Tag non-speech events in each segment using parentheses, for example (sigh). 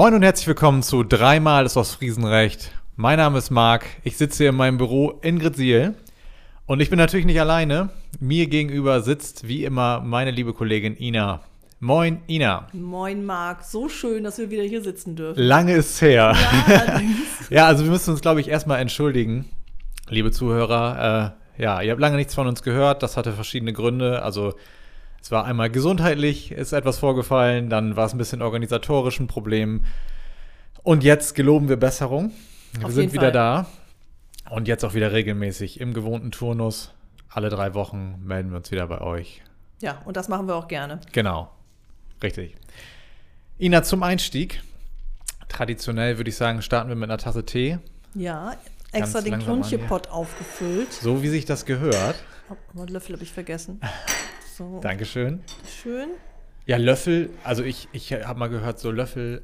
Moin und herzlich willkommen zu Dreimal ist aus Friesenrecht. Mein Name ist Marc. Ich sitze hier in meinem Büro in Grziel. Und ich bin natürlich nicht alleine. Mir gegenüber sitzt wie immer meine liebe Kollegin Ina. Moin, Ina. Moin, Marc. So schön, dass wir wieder hier sitzen dürfen. Lange ist her. Ja. (laughs) Ja, also wir müssen uns, glaube ich, erstmal entschuldigen, liebe Zuhörer. Äh, ja, ihr habt lange nichts von uns gehört. Das hatte verschiedene Gründe. Also es war einmal gesundheitlich, ist etwas vorgefallen, dann war es ein bisschen organisatorisch ein Problem. Und jetzt geloben wir Besserung. Wir Auf sind wieder Fall. da. Und jetzt auch wieder regelmäßig im gewohnten Turnus. Alle drei Wochen melden wir uns wieder bei euch. ja, und das machen wir auch gerne. Genau. Richtig. Ina, zum Einstieg. Traditionell würde ich sagen, starten wir mit einer Tasse Tee. Ja, extra Ganz den. Klunchepott aufgefüllt. So wie sich das gehört. Oh, einen Löffel habe ich vergessen. (laughs) So, Dankeschön. schön. Ja, Löffel, also ich, ich habe mal gehört, so Löffel,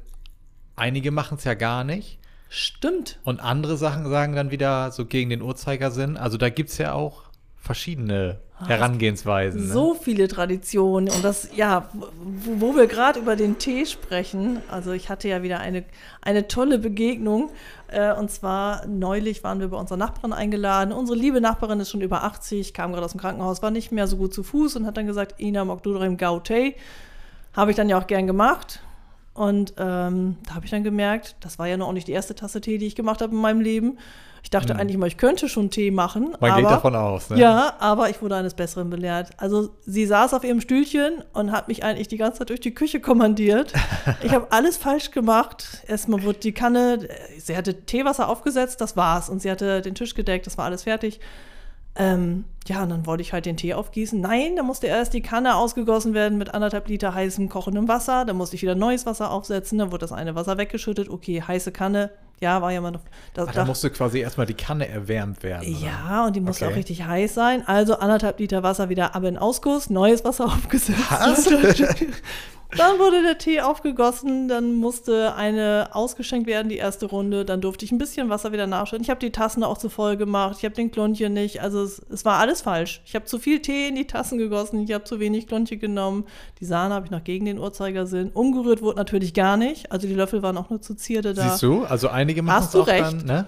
einige machen es ja gar nicht. Stimmt. Und andere Sachen sagen dann wieder so gegen den Uhrzeigersinn. Also da gibt es ja auch verschiedene Herangehensweisen. Ne? So viele Traditionen. Und das, ja, wo, wo wir gerade über den Tee sprechen. Also ich hatte ja wieder eine, eine tolle Begegnung. Äh, und zwar neulich waren wir bei unserer Nachbarin eingeladen. Unsere liebe Nachbarin ist schon über 80, kam gerade aus dem Krankenhaus, war nicht mehr so gut zu Fuß und hat dann gesagt, Ina mag du doch im Gau Tee. Habe ich dann ja auch gern gemacht. Und ähm, da habe ich dann gemerkt, das war ja noch auch nicht die erste Tasse Tee, die ich gemacht habe in meinem Leben. Ich dachte eigentlich mal, ich könnte schon Tee machen. Man aber, geht davon aus. Ne? Ja, aber ich wurde eines Besseren belehrt. Also sie saß auf ihrem Stühlchen und hat mich eigentlich die ganze Zeit durch die Küche kommandiert. (laughs) Ich habe alles falsch gemacht. Erstmal wurde die Kanne, sie hatte Teewasser aufgesetzt, das war's. Und sie hatte den Tisch gedeckt, das war alles fertig. Ähm, ja, und dann wollte ich halt den Tee aufgießen. Nein, da musste erst die Kanne ausgegossen werden mit anderthalb Liter heißem, kochendem Wasser. Dann musste ich wieder neues Wasser aufsetzen. Dann wurde das eine Wasser weggeschüttet. Okay, heiße Kanne. Ja, war ja mal noch. Das, Ach, da musste quasi erstmal die Kanne erwärmt werden. oder? ja, und die musste Okay. auch richtig heiß sein. Also anderthalb Liter Wasser wieder ab in Ausguss, neues Wasser (laughs) aufgesetzt. (laughs) Dann wurde der Tee aufgegossen, dann musste eine ausgeschenkt werden, die erste Runde. Dann durfte ich ein bisschen Wasser wieder nachschütten. Ich habe die Tassen auch zu voll gemacht. Ich habe den Klonchen nicht. Also es, es war alles falsch. Ich habe zu viel Tee in die Tassen gegossen. Ich habe zu wenig Klonchen genommen. Die Sahne habe ich noch gegen den Uhrzeigersinn. Umgerührt wurde natürlich gar nicht. Also die Löffel waren auch nur zur Zierde da. Siehst du? Also einige machen Hast es du auch recht. dann, ne?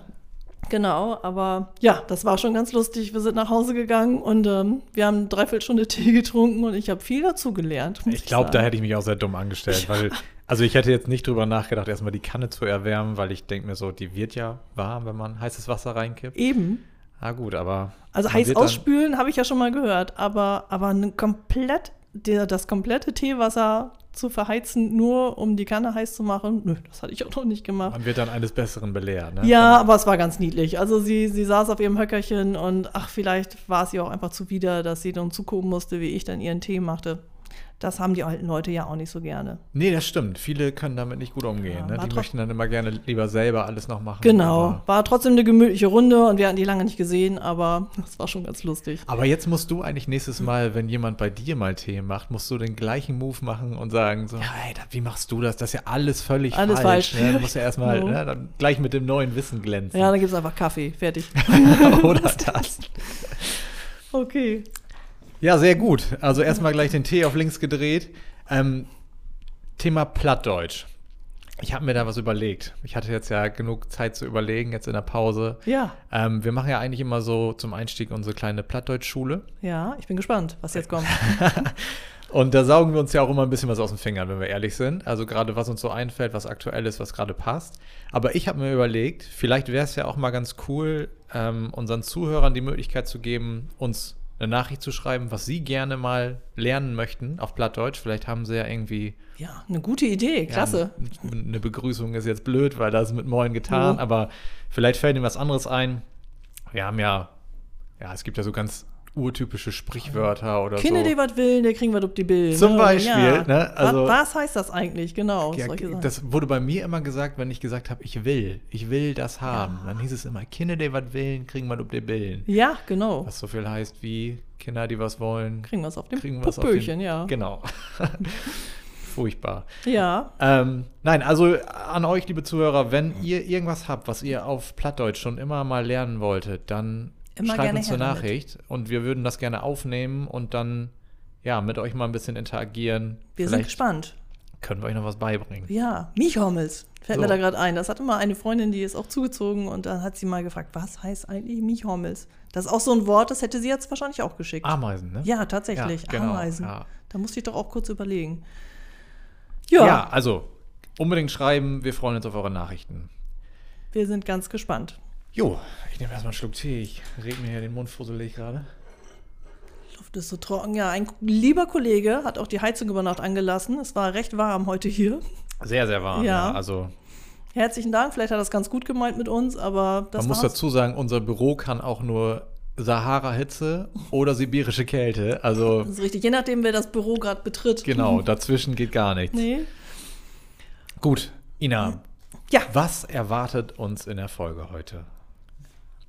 Genau, aber ja, das war schon ganz lustig. Wir sind nach Hause gegangen und ähm, wir haben eine Dreiviertelstunde (laughs) Tee getrunken und ich habe viel dazu gelernt. Ich glaube, da hätte ich mich auch sehr dumm angestellt, weil, also ich hätte jetzt nicht drüber nachgedacht, erstmal die Kanne zu erwärmen, weil ich denke mir so, die wird ja warm, wenn man heißes Wasser reinkippt. Eben. Ah gut, aber. Also heiß ausspülen habe ich ja schon mal gehört, aber, aber ein komplett, der, das komplette Teewasser zu verheizen, nur um die Kanne heiß zu machen, nö, das hatte ich auch noch nicht gemacht. Man wird dann eines Besseren belehrt, ne? Ja, aber es war ganz niedlich. Also sie, sie saß auf ihrem Höckerchen und ach, vielleicht war es ihr auch einfach zuwider, dass sie dann zugucken musste, wie ich dann ihren Tee machte. Das haben die alten Leute ja auch nicht so gerne. Nee, das stimmt. Viele können damit nicht gut umgehen. Ja, ne? Die möchten dann immer gerne lieber selber alles noch machen. Genau, war trotzdem eine gemütliche Runde und wir hatten die lange nicht gesehen, aber (laughs) das war schon ganz lustig. aber jetzt musst du eigentlich nächstes Mal, wenn jemand bei dir mal Tee macht, musst du den gleichen Move machen und sagen so, hey, da, wie machst du das? Das ist ja alles völlig Alles falsch. falsch. Ne? Du musst ja erstmal (laughs) Ja. ne, gleich mit dem neuen Wissen glänzen. Ja, dann gibt es einfach Kaffee, fertig. (laughs) Oder das. Okay. Ja, sehr gut. Also erstmal gleich den Tee auf links gedreht. Ähm, Thema Plattdeutsch. Ich habe mir da was überlegt. Ich hatte jetzt ja genug Zeit zu überlegen, jetzt in der Pause. Ja, Ähm, wir machen ja eigentlich immer so zum Einstieg unsere kleine Plattdeutschschule. ja, ich bin gespannt, was jetzt kommt. (laughs) Und da saugen wir uns ja auch immer ein bisschen was aus den Fingern, wenn wir ehrlich sind. Also gerade was uns so einfällt, was aktuell ist, was gerade passt. Aber ich habe mir überlegt, vielleicht wäre es ja auch mal ganz cool, ähm, unseren Zuhörern die Möglichkeit zu geben, uns eine Nachricht zu schreiben, was sie gerne mal lernen möchten auf Plattdeutsch. Vielleicht haben sie ja irgendwie Ja, eine gute Idee, klasse. Ja, eine Begrüßung ist jetzt blöd, weil das ist mit Moin getan, Ja. aber vielleicht fällt ihnen was anderes ein. Wir haben ja, ja, es gibt ja so ganz urtypische Sprichwörter oder Kinder, so. die was will, der kriegen was ob die Bill. Zum ne? Beispiel, ne? Also- was, was heißt das eigentlich? Genau, Ja, das wurde bei mir immer gesagt, wenn ich gesagt habe, ich will, ich will das haben. Dann hieß es immer, Kinder, die was willen, kriegen was ob die Billen. ja, genau. Was so viel heißt wie Kinder, die was wollen, Kriegen wir es auf dem kriegen was auf Popöchen, den, ja. Genau. (laughs) Furchtbar. Ja, Ähm, nein, also an euch, liebe Zuhörer, wenn ihr irgendwas habt, was ihr auf Plattdeutsch schon immer mal lernen wolltet, dann Immer schreibt uns eine damit. Nachricht und wir würden das gerne aufnehmen und dann ja mit euch mal ein bisschen interagieren. wir sind Vielleicht gespannt. können wir euch noch was beibringen. Ja, Michhommels fällt So. mir da gerade ein. Das hatte mal eine Freundin, die ist auch zugezogen und dann hat sie mal gefragt, was heißt eigentlich Michhommels? Das ist auch so ein Wort, das hätte sie jetzt wahrscheinlich auch geschickt. Ameisen, ne? Ja, tatsächlich. Ja, genau, Ameisen. ja. Da musste ich doch auch kurz überlegen. Ja. Ja, also unbedingt schreiben. Wir freuen uns auf eure Nachrichten. wir sind ganz gespannt. Jo, ich nehme erstmal einen Schluck Tee. Ich reg mir hier den Mund fusselig gerade. Luft ist so trocken. Ja, ein lieber Kollege hat auch die Heizung über Nacht angelassen. Es war recht warm heute hier. Sehr, sehr warm. Ja. Ja. Also Herzlichen Dank. Vielleicht hat er das ganz gut gemeint mit uns, aber das man muss war's. dazu sagen, unser Büro kann auch nur Sahara-Hitze oder sibirische Kälte. Also Das ist richtig. Je nachdem, wer das Büro gerade betritt. genau, dazwischen geht gar nichts. Nee. Gut, Ina, Ja. was erwartet uns in der Folge heute?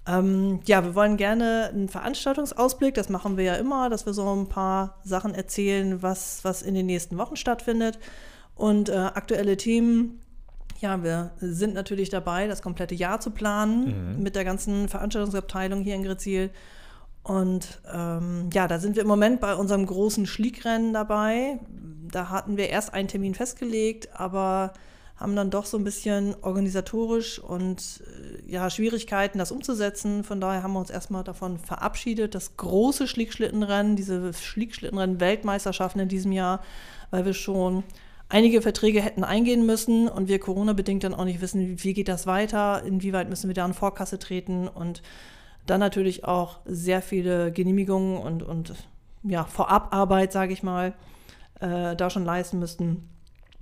Ähm, ja, wir wollen gerne einen Veranstaltungsausblick, das machen wir ja immer, dass wir so ein paar Sachen erzählen, was, was in den nächsten Wochen stattfindet. Und äh, aktuelle Themen, ja, wir sind natürlich dabei, das komplette Jahr zu planen mit der ganzen Veranstaltungsabteilung hier in Grezil. Und ähm, ja, da sind wir im Moment bei unserem großen Schliekrennen dabei. Da hatten wir erst einen Termin festgelegt, aber haben dann doch so ein bisschen organisatorisch und äh, ja, Schwierigkeiten, das umzusetzen. Von daher haben wir uns erstmal davon verabschiedet, das große Schlickschlittenrennen, diese Schlickschlittenrennen-Weltmeisterschaften in diesem Jahr, weil wir schon einige Verträge hätten eingehen müssen und wir Corona-bedingt dann auch nicht wissen, wie geht das weiter, inwieweit müssen wir da in Vorkasse treten und dann natürlich auch sehr viele Genehmigungen und, und ja, Vorabarbeit, sage ich mal, äh, da schon leisten müssten.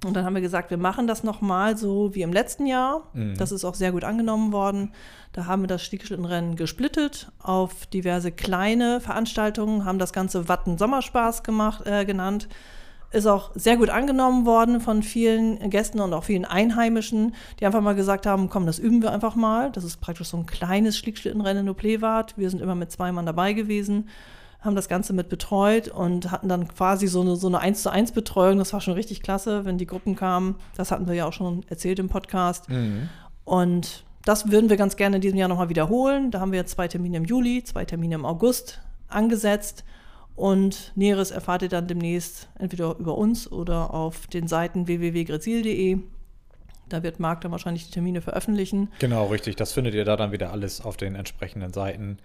Und dann haben wir gesagt, wir machen das nochmal so wie im letzten Jahr. Das ist auch sehr gut angenommen worden. Da haben wir das Stiegschlittenrennen gesplittet auf diverse kleine Veranstaltungen, haben das Ganze Watten Sommerspaß gemacht, äh, genannt. Ist auch sehr gut angenommen worden von vielen Gästen und auch vielen Einheimischen, die einfach mal gesagt haben, komm, das üben wir einfach mal. Das ist praktisch so ein kleines Schlickschlittenrennen in Oplewart. Wir sind immer mit zwei Mann dabei gewesen, haben das Ganze mit betreut und hatten dann quasi so eine, so eine 1 zu 1 Betreuung. Das war schon richtig klasse, wenn die Gruppen kamen. Das hatten wir ja auch schon erzählt im Podcast. Und das würden wir ganz gerne in diesem Jahr nochmal wiederholen. Da haben wir jetzt zwei Termine im Juli, zwei Termine im August angesetzt. Und Näheres erfahrt ihr dann demnächst entweder über uns oder auf den Seiten www.grezil.de. Da wird Marc dann wahrscheinlich die Termine veröffentlichen. Genau, richtig. Das findet ihr da dann wieder alles auf den entsprechenden Seiten.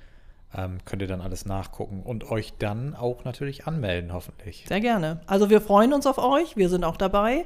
Ähm, könnt ihr dann alles nachgucken und euch dann auch natürlich anmelden, hoffentlich. Sehr gerne. Also wir freuen uns auf euch, wir sind auch dabei.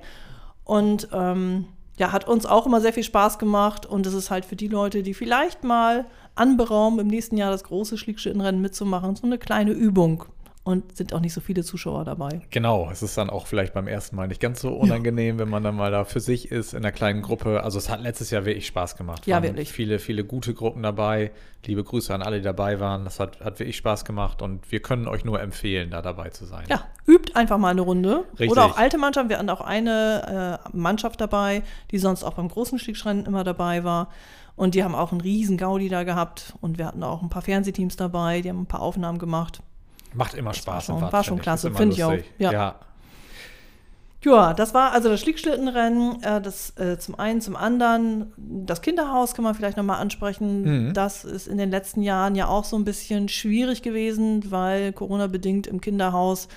Und ähm, ja, hat uns auch immer sehr viel Spaß gemacht. Und es ist halt für die Leute, die vielleicht mal anberaumen, im nächsten Jahr das große Schlickschlittenrennen mitzumachen, so eine kleine Übung. Und sind auch nicht so viele Zuschauer dabei. Genau, es ist dann auch vielleicht beim ersten Mal nicht ganz so unangenehm, wenn man dann mal da für sich ist in einer kleinen Gruppe. Also es hat letztes Jahr wirklich Spaß gemacht. Ja, Waren wirklich. Viele, viele gute Gruppen dabei. Liebe Grüße an alle, die dabei waren. Das hat, hat wirklich Spaß gemacht und wir können euch nur empfehlen, da dabei zu sein. Ja, übt einfach mal eine Runde. Richtig. Oder auch alte Mannschaften. Wir hatten auch eine äh, Mannschaft dabei, die sonst auch beim großen Schlickschrennen immer dabei war. Und die haben auch einen riesen Gaudi da gehabt. Und wir hatten auch ein paar Fernsehteams dabei, die haben ein paar Aufnahmen gemacht. Macht immer Spaß. schon- im Watt, war schon klasse, finde ich auch. Ja. ja. Ja, das war also das Schlickschlittenrennen. Äh, das äh, zum einen, zum anderen. Das Kinderhaus kann man vielleicht nochmal ansprechen. Mhm. Das ist in den letzten Jahren ja auch so ein bisschen schwierig gewesen, weil Corona-bedingt im Kinderhaus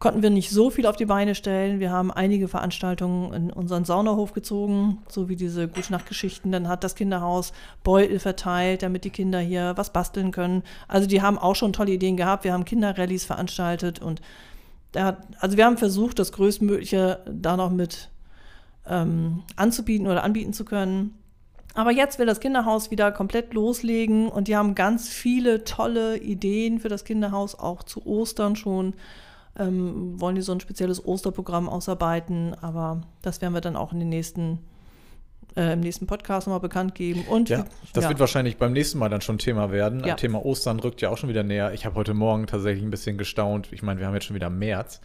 konnten wir nicht so viel auf die Beine stellen. Wir haben einige Veranstaltungen in unseren Saunahof gezogen, so wie diese Gute-Nacht-Geschichten. Dann hat das Kinderhaus Beutel verteilt, damit die Kinder hier was basteln können. Also die haben auch schon tolle Ideen gehabt. Wir haben Kinderrallyes veranstaltet und da, also wir haben versucht, das Größtmögliche da noch mit ähm, anzubieten oder anbieten zu können. Aber jetzt will das Kinderhaus wieder komplett loslegen und die haben ganz viele tolle Ideen für das Kinderhaus, auch zu Ostern schon. Ähm, wollen die so ein spezielles Osterprogramm ausarbeiten, aber das werden wir dann auch in den nächsten, äh, im nächsten Podcast nochmal bekannt geben. Und Ja, das ja. wird wahrscheinlich beim nächsten Mal dann schon Thema werden. Ja. Thema Ostern rückt ja auch schon wieder näher. Ich habe heute Morgen tatsächlich ein bisschen gestaunt. Ich meine, wir haben jetzt schon wieder März.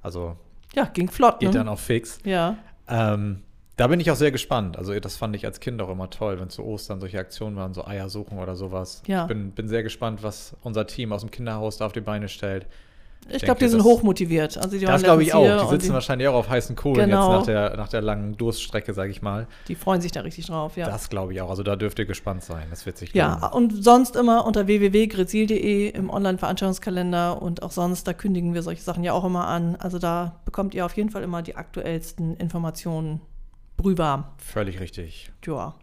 Also ja, ging flott. geht Ne? dann auch fix. Ja, Ähm, da bin ich auch sehr gespannt. Also das fand ich als Kind auch immer toll, wenn zu Ostern solche Aktionen waren, so Eier suchen oder sowas. Ja. Ich bin, bin sehr gespannt, was unser Team aus dem Kinderhaus da auf die Beine stellt. Ich glaube, die sind hochmotiviert. Also die Das glaube ich auch. Die sitzen wahrscheinlich auch auf heißen Kohlen Genau. jetzt nach der, nach der langen Durststrecke, sage ich mal. Die freuen sich da richtig drauf, ja. Das glaube ich auch. Also da dürft ihr gespannt sein. Das wird sich Ja, lohnen. und sonst immer unter www.grezil.de im Online-Veranstaltungskalender und auch sonst, da kündigen wir solche Sachen ja auch immer an. Also da bekommt ihr auf jeden Fall immer die aktuellsten Informationen brühwarm. Völlig richtig. Ja.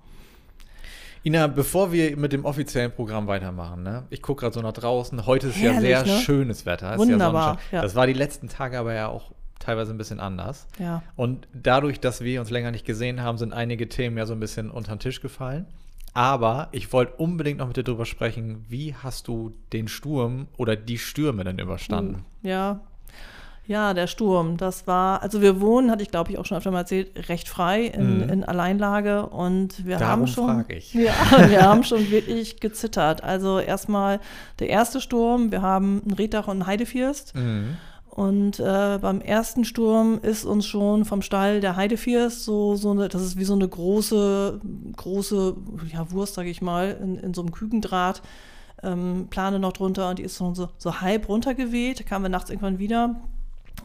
Ina, bevor wir mit dem offiziellen Programm weitermachen, ne? ich gucke gerade so nach draußen. Heute ist ja Herrlich, sehr ne? schönes Wetter. Wunderbar, Ja ja. Das war die letzten Tage aber ja auch teilweise ein bisschen anders. Ja. Und dadurch, dass wir uns länger nicht gesehen haben, sind einige Themen ja so ein bisschen unter den Tisch gefallen. Aber ich wollte unbedingt noch mit dir drüber sprechen, wie hast du den Sturm oder die Stürme denn überstanden? Ja. Ja, der Sturm, das war, also wir wohnen, hatte ich glaube ich auch schon öfter mal erzählt, recht frei in, Mhm. in Alleinlage und wir Darum haben schon, ich. Ja, (laughs) wir haben schon wirklich gezittert. Also erstmal der erste Sturm, wir haben ein Reddach und ein Heidefirst. Mhm. Und äh, beim ersten Sturm ist uns schon vom Stall der Heidefirst so, so eine, das ist wie so eine große, große ja, Wurst, sage ich mal, in, in so einem Kükendraht. Ähm, Plane noch drunter und die ist so, so, so halb runtergeweht. Kamen wir nachts irgendwann wieder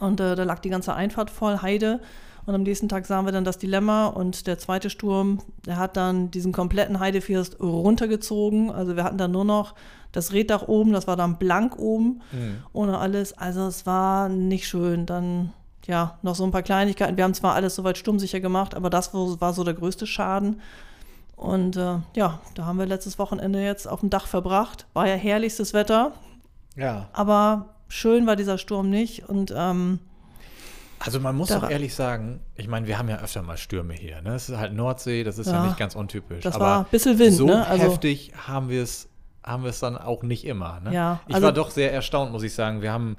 und äh, da lag die ganze Einfahrt voll Heide. Und am nächsten Tag sahen wir dann das Dilemma und der zweite Sturm, der hat dann diesen kompletten Heidefirst runtergezogen. Also wir hatten dann nur noch das Reddach oben, das war dann blank oben, Mhm. ohne alles. Also es war nicht schön. Dann ja, noch so ein paar Kleinigkeiten. Wir haben zwar alles soweit sturmsicher gemacht, aber das war so der größte Schaden. Und äh, ja, da haben wir letztes Wochenende jetzt auf dem Dach verbracht. War ja herrlichstes Wetter, Ja. aber schön war dieser Sturm nicht. Und ähm, Also man muss auch ehrlich sagen, ich meine, wir haben ja öfter mal Stürme hier. Ne? Es ist halt Nordsee, das ist ja, Ja. nicht ganz untypisch. das aber war ein bisschen Wind, so ne? Also, heftig haben wir es haben wir es dann auch nicht immer. Ne? Ja, ich also- war doch sehr erstaunt, muss ich sagen. Wir haben,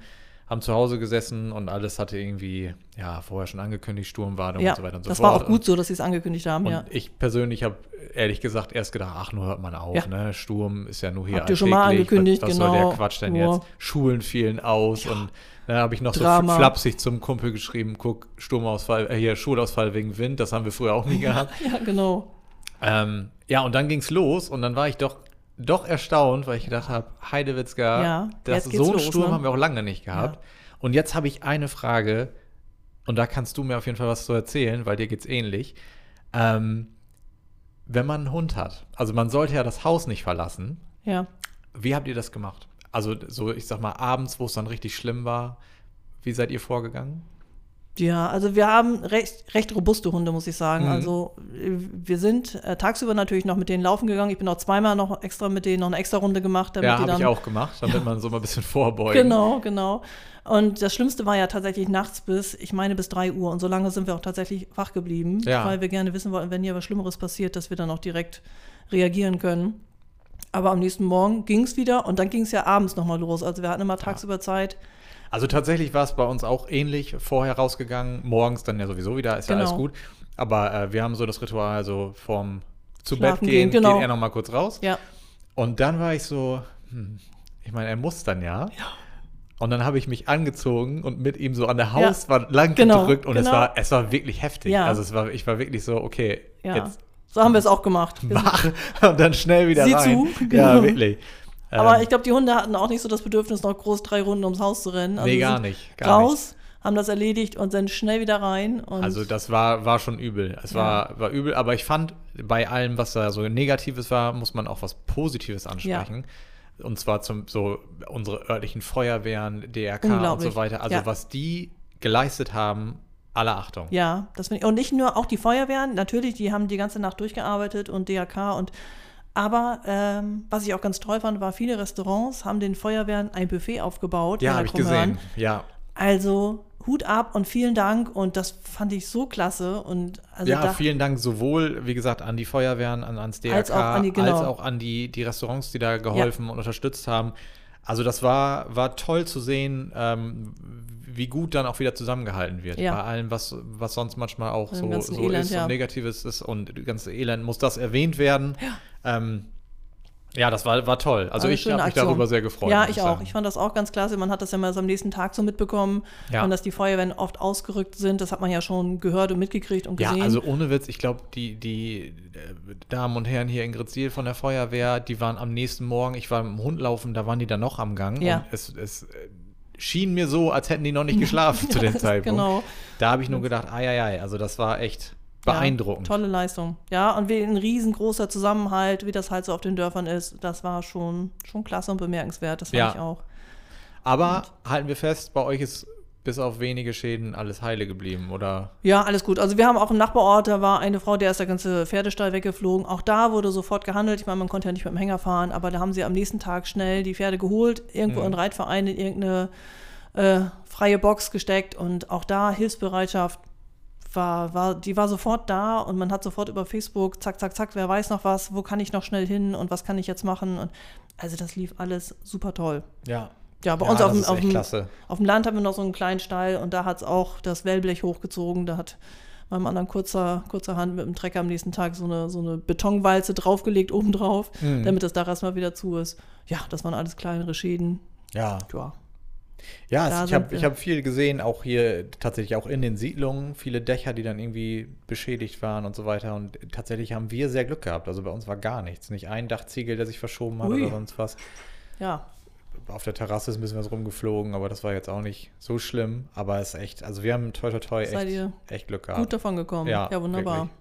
haben zu Hause gesessen und alles hatte irgendwie, ja, vorher schon angekündigt, Sturmwarnung ja, und so weiter und so das fort. war auch gut so, dass sie es angekündigt haben, Und, ja. ich persönlich habe ehrlich gesagt erst gedacht, ach, nur hört man auf, Ja. ne? Sturm ist ja nur hier Habt ihr schon mal angekündigt, was, was soll der genau. Quatsch denn Nur- jetzt? Schulen fielen aus und dann habe ich noch Drama. so flapsig zum Kumpel geschrieben, guck, Sturmausfall, äh, hier, Schulausfall wegen Wind, das haben wir früher auch nie gehabt. (laughs) Ja, genau. Ähm, ja, und dann ging's los und dann war ich doch, doch erstaunt, weil ich gedacht habe, Heidewitzka, Ja, das, so einen los, Sturm ne? haben wir auch lange nicht gehabt. Und jetzt habe ich eine Frage, und da kannst du mir auf jeden Fall was zu erzählen, weil dir geht's ähnlich. Ähm, wenn man einen Hund hat, also man sollte ja das Haus nicht verlassen, Ja. wie habt ihr das gemacht? Also so, ich sag mal, abends, wo es dann richtig schlimm war, wie seid ihr vorgegangen? Ja, also wir haben recht, recht robuste Hunde, muss ich sagen. Mhm. Also äh, wir sind äh, tagsüber natürlich noch mit denen laufen gegangen. Ich bin auch zweimal noch extra mit denen noch eine extra Runde gemacht, damit ja, habe ich auch gemacht, damit man so mal ein bisschen vorbeugen. Genau, genau. Und das Schlimmste war ja tatsächlich nachts bis, ich meine, bis 3 Uhr. Und so lange sind wir auch tatsächlich wach geblieben, Ja. weil wir gerne wissen wollten, wenn hier was Schlimmeres passiert, dass wir dann auch direkt reagieren können. Aber am nächsten Morgen ging es wieder und dann ging es ja abends nochmal los. Also wir hatten immer tagsüber Zeit. Also tatsächlich war es bei uns auch ähnlich, vorher rausgegangen, morgens dann ja sowieso wieder, ist ja Genau. alles gut. Aber äh, wir haben so das Ritual, also vorm zu Schlafen Bett gehen, gehen, genau. geht er noch mal kurz raus. Ja, Und dann war ich so, hm, ich meine, er muss dann ja. Und dann habe ich mich angezogen und mit ihm so an der Hauswand lang Genau, gedrückt und es genau. war, es war wirklich heftig. Ja. Also es war, ich war wirklich so, okay, ja. jetzt So haben wir es auch gemacht. Wach (laughs) und dann schnell wieder Sieh rein. zu, Ja, genau. wirklich. Aber Ähm, ich glaube, die Hunde hatten auch nicht so das Bedürfnis, noch groß drei Runden ums Haus zu rennen. Also nee, gar nicht. Gar raus, haben das erledigt und sind schnell wieder rein. Also das war, war schon übel. Es Ja. war, war übel, aber ich fand, bei allem, was da so Negatives war, muss man auch was Positives ansprechen. Und zwar zum so unsere örtlichen Feuerwehren, DRK und so weiter. Also Ja. was die geleistet haben, aller Achtung. Ja, das finde ich. Und nicht nur auch die Feuerwehren, natürlich, die haben die ganze Nacht durchgearbeitet und DRK und aber ähm, was ich auch ganz toll fand, war, viele Restaurants haben den Feuerwehren ein Buffet aufgebaut. Ja, habe ich gesehen. Ja. Also Hut ab und vielen Dank und das fand ich so klasse und also ja, vielen Dank sowohl, wie gesagt, an die Feuerwehren, an, ans DRK, Als auch an die- genau. als auch an die, die Restaurants, die da geholfen und unterstützt haben. Also das war, war toll zu sehen, ähm, wie gut dann auch wieder zusammengehalten wird. Ja. Bei allem, was, was sonst manchmal auch so, so Elend, ist ja. und Negatives ist und das ganze Elend muss das erwähnt werden. Ja, ähm, ja das war, war toll. Also War ich habe mich darüber sehr gefreut. Ja, ich auch. sagen. Ich fand das auch ganz klasse. Man hat das ja mal so am nächsten Tag so mitbekommen Ja. und dass die Feuerwehren oft ausgerückt sind. Das hat man ja schon gehört und mitgekriegt und Ja, gesehen. also ohne Witz, ich glaube, die, die äh, Damen und Herren hier in Grezil von der Feuerwehr, die waren am nächsten Morgen, ich war im Hund laufen, da waren die dann noch am Gang. Ja. Und es, es äh, schien mir so, als hätten die noch nicht (laughs) geschlafen zu dem Zeitpunkt. Genau. Da habe ich nur gedacht, ai, ai, ai, also das war echt beeindruckend. Ja, tolle Leistung. Ja, und wie ein riesengroßer Zusammenhalt, wie das halt so auf den Dörfern ist, das war schon, schon klasse und bemerkenswert. Das fand Ja. ich auch. Aber halten wir fest, bei euch ist bis auf wenige Schäden alles heile geblieben, oder? Ja, alles gut. Also wir haben auch im Nachbarort, da war eine Frau, der ist der ganze Pferdestall weggeflogen. Auch da wurde sofort gehandelt. Ich meine, man konnte ja nicht mit dem Hänger fahren, aber da haben sie am nächsten Tag schnell die Pferde geholt, irgendwo in einen Reitverein in irgendeine äh, freie Box gesteckt und auch da Hilfsbereitschaft war, war, die war sofort da und man hat sofort über Facebook, zack, zack, zack, wer weiß noch was, wo kann ich noch schnell hin und was kann ich jetzt machen und also das lief alles super toll. Ja. Ja, bei Ja, uns auf dem, auf, dem, auf dem Land haben wir noch so einen kleinen Stall und da hat es auch das Wellblech hochgezogen. Da hat meinem anderen kurzer, kurzerhand mit dem Trecker am nächsten Tag so eine, so eine Betonwalze draufgelegt obendrauf, Mhm. damit das Dach erstmal wieder zu ist. Ja, das waren alles kleinere Schäden. Ja. Ja, Ja, es, ich habe hab viel gesehen, auch hier tatsächlich auch in den Siedlungen, viele Dächer, die dann irgendwie beschädigt waren und so weiter. Und tatsächlich haben wir sehr Glück gehabt. Also bei uns war gar nichts. Nicht ein Dachziegel, der sich verschoben hat Ui. oder sonst was. ja, Auf der Terrasse ist ein bisschen was rumgeflogen, aber das war jetzt auch nicht so schlimm. Aber es ist echt, also wir haben toi toi toi echt, echt Glück gehabt. gut davon gekommen. Ja, Ja, wunderbar. wirklich.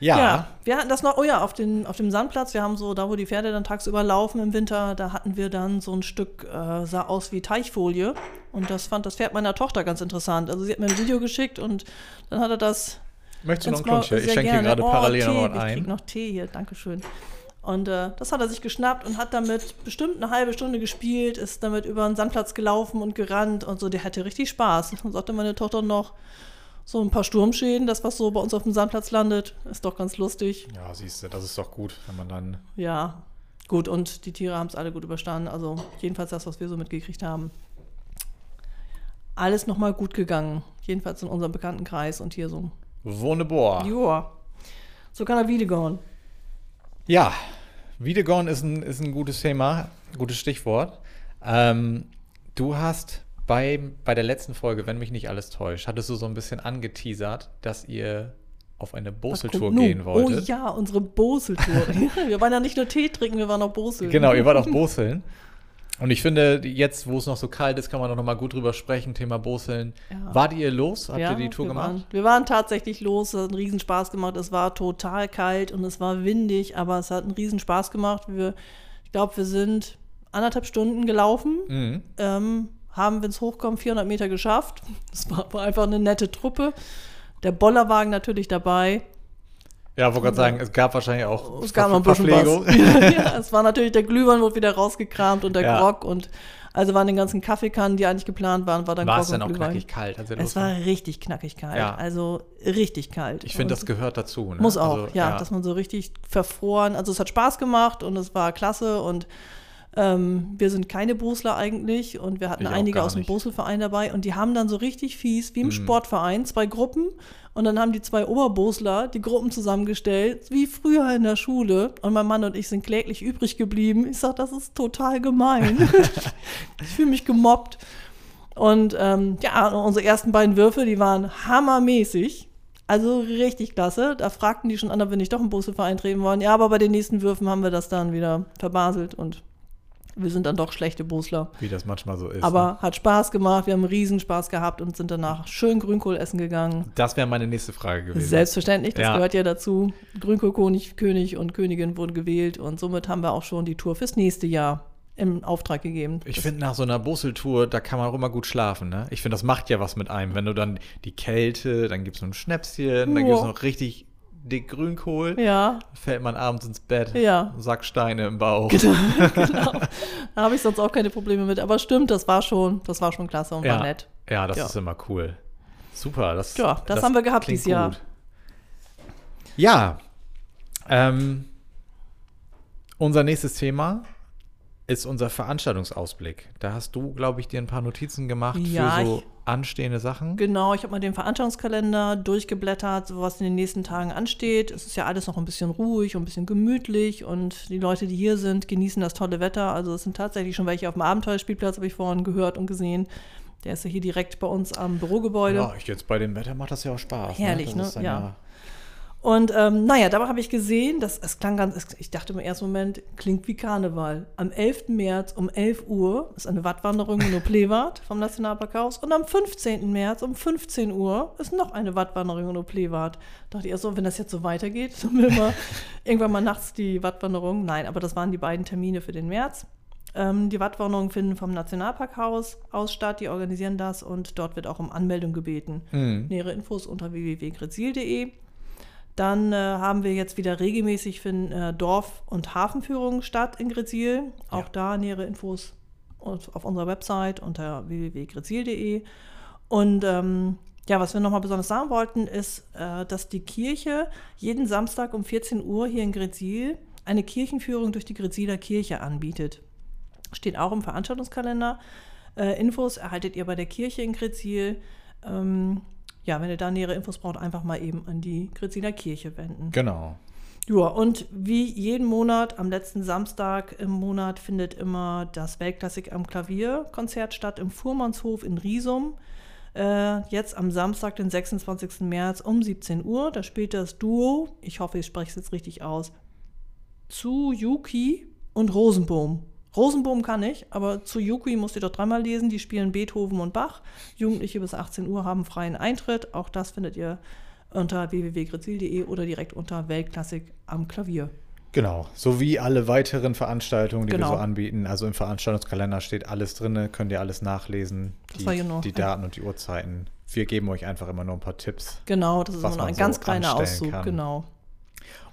Ja, Ja. wir hatten das noch, oh ja, auf, den, auf dem Sandplatz, wir haben so, da wo die Pferde dann tagsüber laufen im Winter, da hatten wir dann so ein Stück, äh, sah aus wie Teichfolie. Und das fand das Pferd meiner Tochter ganz interessant. Also sie hat mir ein Video geschickt und dann hat er das möchtest du noch Maul- Klunsch hier? Ich schenke hier gerade Oh, parallel Tee, noch was Ich krieg ein. noch Tee hier, Dankeschön. Und äh, das hat er sich geschnappt und hat damit bestimmt eine halbe Stunde gespielt, ist damit über den Sandplatz gelaufen und gerannt und so. Der hatte richtig Spaß. Und sagte meine Tochter noch, so ein paar Sturmschäden, das, was so bei uns auf dem Sandplatz landet, ist doch ganz lustig. Ja, siehst du, das ist doch gut, wenn man dann. Ja, gut. Und die Tiere haben es alle gut überstanden. Also jedenfalls das, was wir so mitgekriegt haben. Alles nochmal gut gegangen. Jedenfalls in unserem Bekanntenkreis und hier so. Wunderbar. Joa. So kann er wieder gehen. Ja, Wiedegon ist ein, ist ein gutes Thema, gutes Stichwort. Ähm, du hast bei, bei der letzten Folge, wenn mich nicht alles täuscht, hattest du so ein bisschen angeteasert, dass ihr auf eine Boseltour gehen wolltet. Oh ja, unsere Boseltour. (laughs) wir waren ja nicht nur Tee trinken, wir waren auch Boseln. Genau, ihr wart auf Boseln. Und ich finde, jetzt, wo es noch so kalt ist, kann man doch noch mal gut drüber sprechen, Thema Boseln. Ja. Wart ihr los? Habt ja, ihr die Tour wir gemacht? Waren, wir waren tatsächlich los, es hat einen Riesenspaß gemacht. Es war total kalt und es war windig, aber es hat einen Riesenspaß gemacht. Wir, ich glaube, wir sind anderthalb Stunden gelaufen, Mhm. ähm, haben, wenn es hochkommt, 400 Meter geschafft. Es war, einfach eine nette Truppe. Der Bollerwagen natürlich dabei. Ja, wollte gerade sagen, es gab wahrscheinlich auch Es gab noch ein bisschen Verpflegung. was. (laughs) ja, es war natürlich, der Glühwein wurde wieder rausgekramt und der Ja. Grog und also waren den ganzen Kaffeekannen, die eigentlich geplant waren, war dann War Grog es dann auch Glühwein. knackig kalt? Es war richtig knackig kalt. Ja. Also richtig kalt. Ich finde, das gehört dazu. Ne? muss auch, Also, ja, dass man so richtig verfroren. Also es hat Spaß gemacht und es war klasse und ähm, wir sind keine Bosler eigentlich und wir hatten Ich einige aus dem. Boselverein dabei und die haben dann so richtig fies, wie im Mhm. Sportverein, zwei Gruppen und dann haben die zwei Oberbosler die Gruppen zusammengestellt, wie früher in der Schule und mein Mann und ich sind kläglich übrig geblieben. Ich sag, das ist total gemein. (laughs) ich fühle mich gemobbt. Und ähm, ja, unsere ersten beiden Würfe, die waren hammermäßig. Also richtig klasse. Da fragten die schon an, ob wir nicht doch im Boselverein treten wollen. Ja, aber bei den nächsten Würfen haben wir das dann wieder verbaselt und wir sind dann doch schlechte Bosler. Wie das manchmal so ist. ne? Aber hat Spaß gemacht, wir haben riesen Spaß gehabt und sind danach schön Grünkohl essen gegangen. Das wäre meine nächste Frage gewesen. Selbstverständlich, das Ja. gehört ja dazu. Grünkohlkönig König und Königin wurden gewählt und somit haben wir auch schon die Tour fürs nächste Jahr im Auftrag gegeben. Ich finde, nach so einer Busseltour, da kann man auch immer gut schlafen. Ne? Ich finde, das macht ja was mit einem. Wenn du dann die Kälte, dann gibt es noch ein Schnäpschen, dann Ja. gibt es noch richtig dick Grünkohl, ja, fällt man abends ins Bett, Ja. Sack Steine im Bauch. (laughs) genau. Da habe ich sonst auch keine Probleme mit. Aber stimmt, das war schon, das war schon klasse und Ja. war nett. Ja, das Ja. ist immer cool. Super. Das, Ja, das haben wir gehabt dieses Jahr. Ja. Ähm, unser nächstes Thema ist unser Veranstaltungsausblick. Da hast du, glaube ich, dir ein paar Notizen gemacht Ja, für so anstehende Sachen. Genau, ich habe mal den Veranstaltungskalender durchgeblättert, so was in den nächsten Tagen ansteht. Es ist ja alles noch ein bisschen ruhig und ein bisschen gemütlich und die Leute, die hier sind, genießen das tolle Wetter. Also es sind tatsächlich schon welche auf dem Abenteuerspielplatz, habe ich vorhin gehört und gesehen. Der ist ja hier direkt bei uns am Bürogebäude. Ja, ich jetzt bei dem Wetter macht das ja auch Spaß. Herrlich, Das ne? ist dann Ja. Und ähm, naja, dabei habe ich gesehen, dass es klang ganz, ich dachte im ersten Moment, klingt wie Karneval. Am 11. März um 11 Uhr ist eine Wattwanderung in Oplewart vom Nationalparkhaus und am 15. März um 15 Uhr ist noch eine Wattwanderung in Oplewart. Dachte ich erst so, wenn das jetzt so weitergeht, (laughs) dann will wir irgendwann mal nachts die Wattwanderung. Nein, aber das waren die beiden Termine für den März. Ähm, die Wattwanderungen finden vom Nationalparkhaus aus statt, die organisieren das und dort wird auch um Anmeldung gebeten. Mhm. Nähere Infos unter www.grezil.de. Dann äh, haben wir jetzt wieder regelmäßig finden äh, Dorf- und Hafenführungen statt in Grezil. Auch Ja. da nähere Infos auf unserer Website unter www.grezil.de. Und ähm, ja, was wir nochmal besonders sagen wollten, ist, äh, dass die Kirche jeden Samstag um 14 Uhr hier in Grezil eine Kirchenführung durch die Greziler Kirche anbietet. Steht auch im Veranstaltungskalender. Äh, Infos erhaltet ihr bei der Kirche in Grezil. Ähm, ja, wenn ihr da nähere Infos braucht, einfach mal eben an die Greziler Kirche wenden. Genau. Ja, und wie jeden Monat, am letzten Samstag im Monat findet immer das Weltklassik am Klavier Konzert statt im Fuhrmannshof in Riesum. Äh, jetzt am Samstag, den 26. März um 17 Uhr. Da spielt das Duo, ich hoffe, ich spreche es jetzt richtig aus, Tsuyuki und Rosenbohm. Rosenbohm kann ich, aber Tsuyuki musst ihr doch dreimal lesen. Die spielen Beethoven und Bach. Jugendliche bis 18 Uhr haben freien Eintritt. Auch das findet ihr unter www.grezil.de oder direkt unter Weltklassik am Klavier. Genau, sowie alle weiteren Veranstaltungen, die Genau. wir so anbieten. Also im Veranstaltungskalender steht alles drin, könnt ihr alles nachlesen. Das Die, war genau. die Daten und die Uhrzeiten. Wir geben euch einfach immer nur ein paar Tipps. Genau, das ist immer nur ein so ganz kleiner anstellen Auszug. kann. Genau.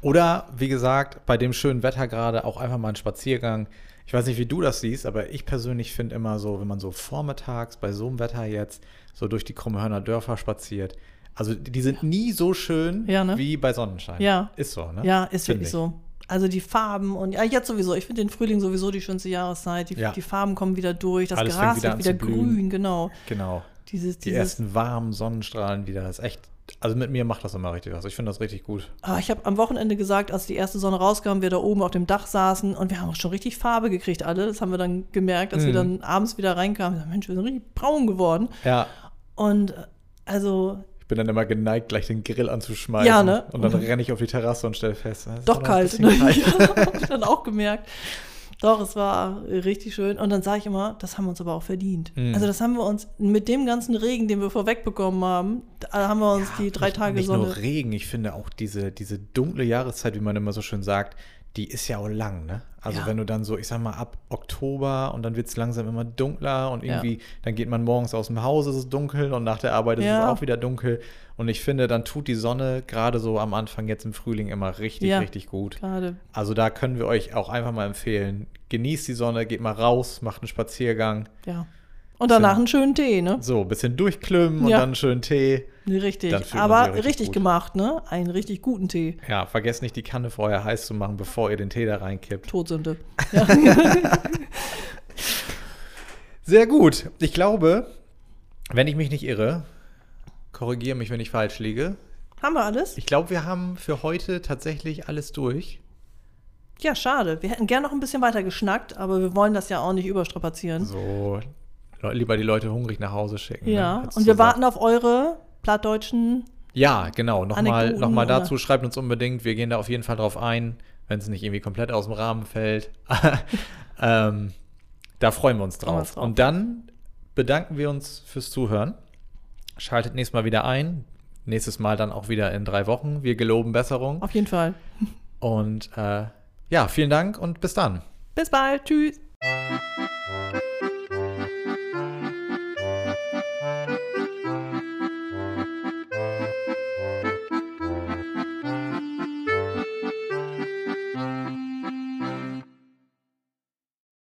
Oder, wie gesagt, bei dem schönen Wetter gerade auch einfach mal einen Spaziergang. Ich weiß nicht, wie du das siehst, aber ich persönlich finde immer so, wenn man so vormittags bei so einem Wetter jetzt so durch die Krummhörner Dörfer spaziert, also die sind nie so schön Ja, ne? wie bei Sonnenschein. Ja. Ist so, ne? Ja, ist Find wirklich ich. so. Also die Farben und ja, jetzt sowieso. Ich finde den Frühling sowieso die schönste Jahreszeit. Die, Ja. die Farben kommen wieder durch, das Alles Gras wieder wird wieder grün, genau. Genau. Dieses, Die dieses, ersten warmen Sonnenstrahlen wieder. Das ist echt, also mit mir macht das immer richtig was. Ich finde das richtig gut. Ah, ich habe am Wochenende gesagt, als die erste Sonne rauskam, wir da oben auf dem Dach saßen und wir haben auch schon richtig Farbe gekriegt, alle. Das haben wir dann gemerkt, als wir Mhm. dann abends wieder reinkamen. Sagen, Mensch, wir sind richtig braun geworden. Ja, Und äh, also ich bin dann immer geneigt, gleich den Grill anzuschmeißen. Ja, ne? Und dann renne ich auf die Terrasse und stelle fest, es ist doch kalt. Ne? kalt. (laughs) Ja, hab ich dann auch gemerkt. Doch, es war richtig schön. Und dann sage ich immer, das haben wir uns aber auch verdient. Mhm. Also das haben wir uns mit dem ganzen Regen, den wir vorweg bekommen haben, da haben wir uns die drei nicht, Tage nicht Sonne. nur Regen, ich finde auch diese, diese dunkle Jahreszeit, wie man immer so schön sagt, die ist ja auch lang, ne? Also Ja. wenn du dann so, ich sag mal, ab Oktober und dann wird es langsam immer dunkler und Ja. irgendwie, dann geht man morgens aus dem Haus, ist es dunkel und nach der Arbeit ist Ja. es auch wieder dunkel. Und ich finde, dann tut die Sonne gerade so am Anfang jetzt im Frühling immer richtig, Ja. richtig gut. Gerade. Also da können wir euch auch einfach mal empfehlen, genießt die Sonne, geht mal raus, macht einen Spaziergang. Ja. Und danach einen schönen Tee, ne? So, ein bisschen durchklimmen und Ja. dann einen schönen Tee. Richtig. Aber richtig richtig gemacht, ne? Einen richtig guten Tee. Ja, vergesst nicht, die Kanne vorher heiß zu machen, bevor ihr den Tee da reinkippt. Todsünde. Ja. (laughs) Sehr gut. Ich glaube, wenn ich mich nicht irre, korrigiere mich, wenn ich falsch liege. haben wir alles? Ich glaube, wir haben für heute tatsächlich alles durch. Ja, schade. Wir hätten gern noch ein bisschen weiter geschnackt, aber wir wollen das ja auch nicht überstrapazieren. So, lieber die Leute hungrig nach Hause schicken. Ja, ne? Und wir gesagt. warten auf eure plattdeutschen. Ja, genau. Nochmal Anekdoten noch mal oder- dazu, schreibt uns unbedingt. Wir gehen da auf jeden Fall drauf ein, wenn es nicht irgendwie komplett aus dem Rahmen fällt. (laughs) ähm, da freuen wir uns Freuen wir uns drauf. drauf. Und dann bedanken wir uns fürs Zuhören. Schaltet nächstes Mal wieder ein. Nächstes Mal dann auch wieder in drei Wochen. Wir geloben Besserung. Auf jeden Fall. Und äh, ja, vielen Dank und bis dann. Bis bald. Tschüss.